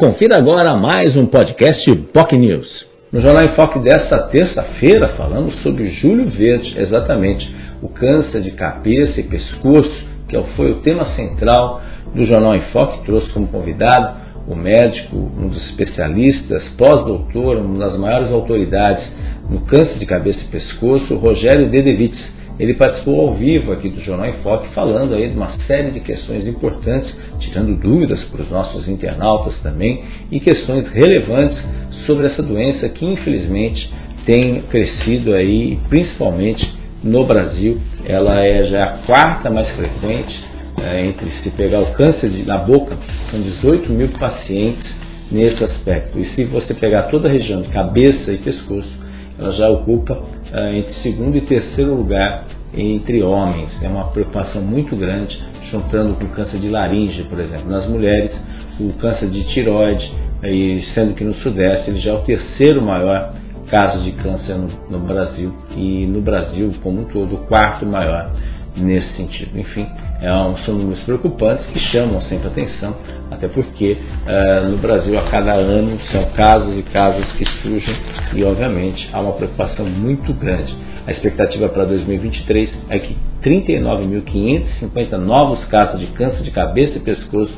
Confira agora mais um podcast POC News. No Jornal em Foque desta terça-feira falamos sobre Júlio Verde, exatamente, o câncer de cabeça e pescoço, que foi o tema central do Jornal em Foque, trouxe como convidado o médico, um dos especialistas, pós-doutor, uma das maiores autoridades no câncer de cabeça e pescoço, Rogério Dedevitz ele participou ao vivo aqui do Jornal em Foque, falando aí de uma série de questões importantes, tirando dúvidas para os nossos internautas também, e questões relevantes sobre essa doença que infelizmente tem crescido aí, principalmente no Brasil. Ela é já a quarta mais frequente, é, entre se pegar o câncer de, na boca, são 18 mil pacientes nesse aspecto. E se você pegar toda a região de cabeça e pescoço, ela já ocupa é, entre segundo e terceiro lugar entre homens. É uma preocupação muito grande, juntando com o câncer de laringe, por exemplo. Nas mulheres, o câncer de tiroide, e sendo que no Sudeste ele já é o terceiro maior caso de câncer no, no Brasil e no Brasil como um todo o quarto maior nesse sentido. Enfim, é são números preocupantes que chamam sempre atenção, até porque uh, no Brasil a cada ano são casos e casos que surgem e obviamente há uma preocupação muito grande. A expectativa para 2023 é que 39.550 novos casos de câncer de cabeça e pescoço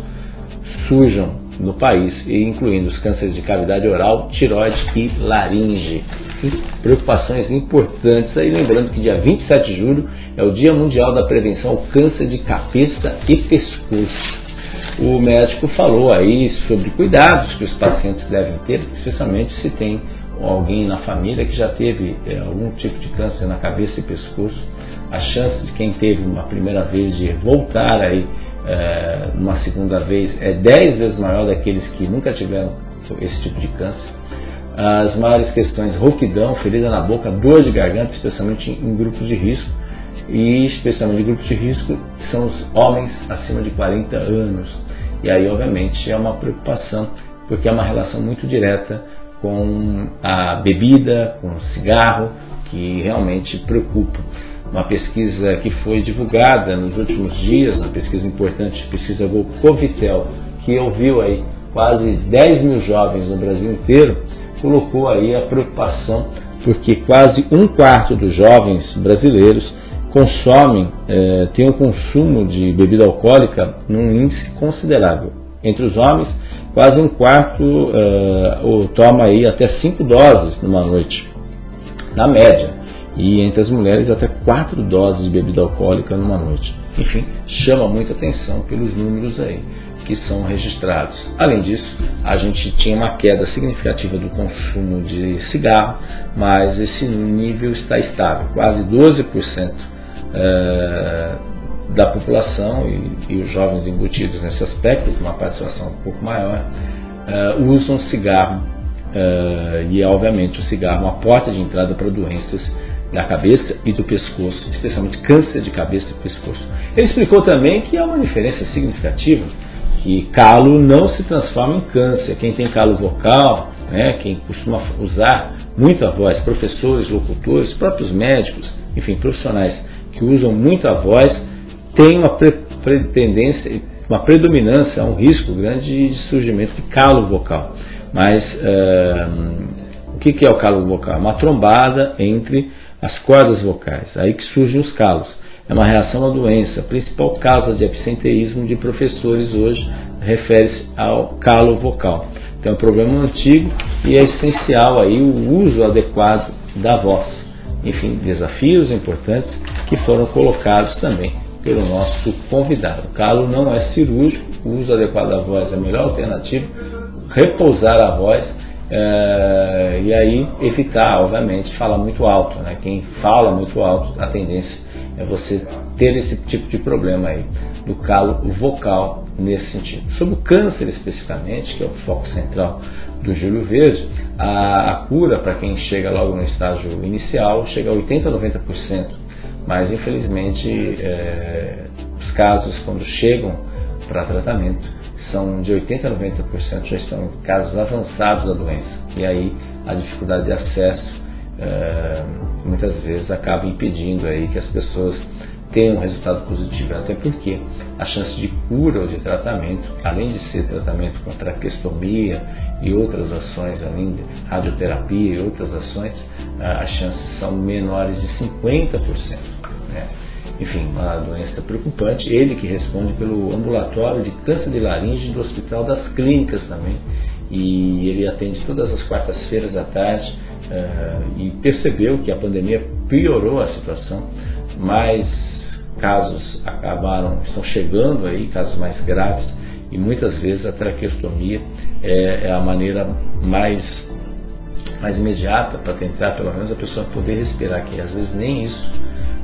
surjam no país, incluindo os cânceres de cavidade oral, tiroide e laringe. Preocupações importantes aí, lembrando que dia 27 de julho é o Dia Mundial da Prevenção ao Câncer de Cabeça e Pescoço. O médico falou aí sobre cuidados que os pacientes devem ter, especialmente se tem alguém na família que já teve é, algum tipo de câncer na cabeça e pescoço. A chance de quem teve uma primeira vez de voltar aí é, uma segunda vez é 10 vezes maior daqueles que nunca tiveram esse tipo de câncer. As maiores questões, rouquidão, ferida na boca, dor de garganta, especialmente em grupos de risco, e especialmente grupos de risco são os homens acima de 40 anos. E aí, obviamente, é uma preocupação, porque é uma relação muito direta com a bebida, com o cigarro, que realmente preocupa uma pesquisa que foi divulgada nos últimos dias, uma pesquisa importante, pesquisa Covitel, que ouviu aí quase 10 mil jovens no Brasil inteiro, colocou aí a preocupação porque quase um quarto dos jovens brasileiros consomem, é, tem um consumo de bebida alcoólica num índice considerável. Entre os homens, quase um quarto é, toma aí até cinco doses numa noite, na média e entre as mulheres até quatro doses de bebida alcoólica numa noite. Enfim, chama muita atenção pelos números aí que são registrados. Além disso, a gente tinha uma queda significativa do consumo de cigarro, mas esse nível está estável, quase 12% é, da população e, os jovens embutidos nesse aspecto, com uma participação um pouco maior, é, usam cigarro é, e, obviamente, o cigarro é uma porta de entrada para doenças da cabeça e do pescoço, especialmente câncer de cabeça e pescoço. Ele explicou também que há uma diferença significativa, que calo não se transforma em câncer. Quem tem calo vocal, né, quem costuma usar muito a voz, professores, locutores, próprios médicos, enfim, profissionais que usam muito a voz, tem uma pretendência, uma predominância, um risco grande de surgimento de calo vocal. Mas uh, o que é o calo vocal? Uma trombada entre as cordas vocais, aí que surgem os calos. É uma reação à doença. A principal causa de absenteísmo de professores hoje refere-se ao calo vocal. Então é um problema antigo e é essencial aí o uso adequado da voz. Enfim, desafios importantes que foram colocados também pelo nosso convidado. O calo não é cirúrgico, o uso adequado da voz é a melhor alternativa. Repousar a voz é, e aí evitar, obviamente, falar muito alto. Né? Quem fala muito alto, a tendência é você ter esse tipo de problema aí, do calo vocal nesse sentido. Sobre o câncer especificamente, que é o foco central do Júlio Verde, a, a cura para quem chega logo no estágio inicial chega a 80 a 90%, mas infelizmente é, os casos quando chegam para tratamento são de 80% a 90% já estão em casos avançados da doença. E aí a dificuldade de acesso é, muitas vezes acaba impedindo aí que as pessoas tem um resultado positivo, até porque a chance de cura ou de tratamento, além de ser tratamento com traqueostomia e outras ações, além de radioterapia e outras ações, as chances são menores de 50%. Né? Enfim, uma doença preocupante. Ele que responde pelo ambulatório de câncer de laringe do Hospital das Clínicas também. E ele atende todas as quartas-feiras à tarde uh, e percebeu que a pandemia piorou a situação. Mais casos acabaram, estão chegando aí, casos mais graves, e muitas vezes a traqueostomia é, é a maneira mais, mais imediata para tentar pelo menos a pessoa poder respirar, que às vezes nem isso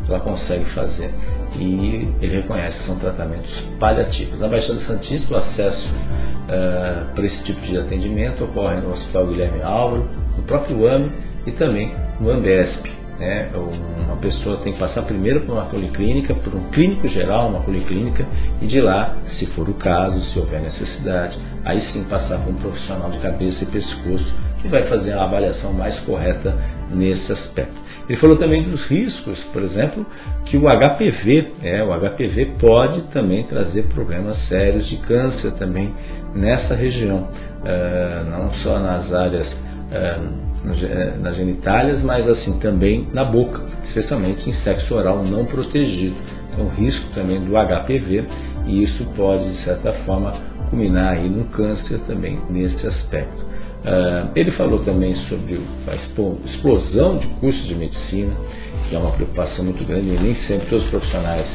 ela consegue fazer. E ele reconhece que são tratamentos paliativos. Na Baixada Santista, o acesso uh, para esse tipo de atendimento ocorre no Hospital Guilherme Álvaro, no próprio AME e também no Ambesp. Né? Uma pessoa tem que passar primeiro por uma policlínica, por um clínico geral, uma policlínica, e de lá, se for o caso, se houver necessidade, aí sim passar por um profissional de cabeça e pescoço que vai fazer a avaliação mais correta nesse aspecto. Ele falou também dos riscos, por exemplo, que o HPV, é, o HPV pode também trazer problemas sérios de câncer também nessa região, uh, não só nas áreas uh, nas genitálias, mas assim também na boca, especialmente em sexo oral não protegido. Então, risco também do HPV e isso pode de certa forma culminar aí no câncer também nesse aspecto. Uh, ele falou também sobre a explosão de cursos de medicina, que é uma preocupação muito grande, e nem sempre todos os profissionais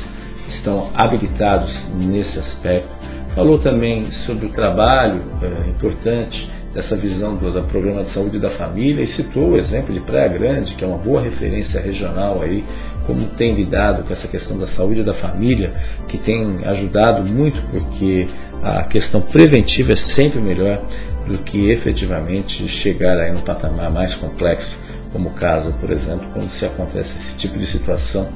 estão habilitados nesse aspecto. Falou também sobre o trabalho uh, importante dessa visão do, do, programa de saúde da família e citou o exemplo de Praia Grande, que é uma boa referência regional aí, como tem lidado com essa questão da saúde da família, que tem ajudado muito porque a questão preventiva é sempre melhor do que efetivamente chegar aí num patamar mais complexo, como o caso, por exemplo, quando se acontece esse tipo de situação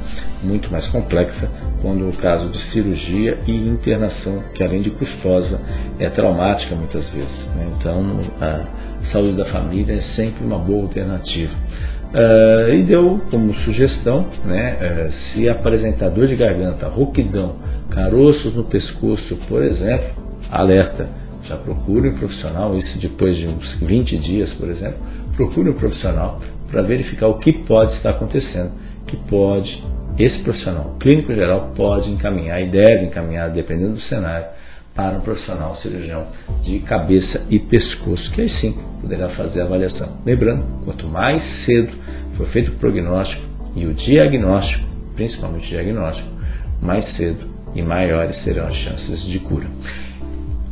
muito mais complexa, quando o caso de cirurgia e internação, que além de custosa, é traumática muitas vezes. Né? Então, a saúde da família é sempre uma boa alternativa. Uh, e deu como sugestão, né, uh, se apresentador de garganta, rouquidão, caroços no pescoço, por exemplo, alerta, já procure um profissional, isso depois de uns 20 dias, por exemplo, procure um profissional para verificar o que pode estar acontecendo, que pode, esse profissional clínico geral pode encaminhar e deve encaminhar, dependendo do cenário, para um profissional cirurgião de cabeça e pescoço, que aí sim poderá fazer a avaliação. Lembrando, quanto mais cedo for feito o prognóstico e o diagnóstico, principalmente o diagnóstico, mais cedo e maiores serão as chances de cura.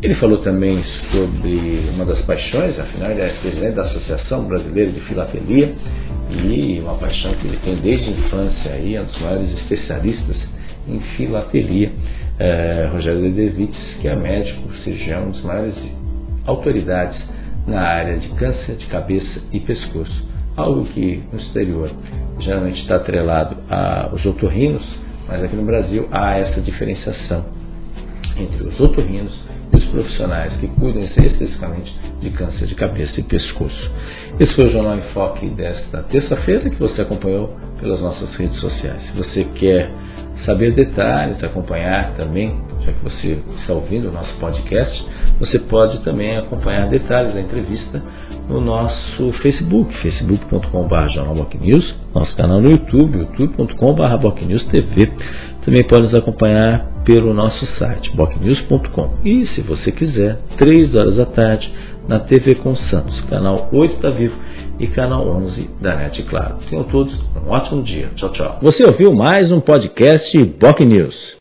Ele falou também sobre uma das paixões, afinal ele é presidente da Associação Brasileira de Filatelia e uma paixão que ele tem desde a infância, aí, é um dos maiores especialistas em filatelia, é, Rogério Ledevites, que é médico, cirurgião, um dos maiores autoridades na área de câncer de cabeça e pescoço, algo que no exterior geralmente está atrelado aos otorrinos, mas aqui no Brasil há essa diferenciação entre os otorrinos os profissionais que cuidam especificamente de câncer de cabeça e pescoço. Esse foi o Jornal em Foque desta terça-feira que você acompanhou pelas nossas redes sociais. Se você quer saber detalhes, acompanhar também, já que você está ouvindo o nosso podcast, você pode também acompanhar detalhes da entrevista no nosso Facebook, facebook.com.br News, nosso canal no YouTube, youtube.com.br TV. Também pode nos acompanhar pelo nosso site, bocnews.com. E se você quiser, 3 horas da tarde, na TV com Santos, canal 8 da Vivo e canal 11 da NET Claro. Tenham todos um ótimo dia. Tchau, tchau. Você ouviu mais um podcast Boc News.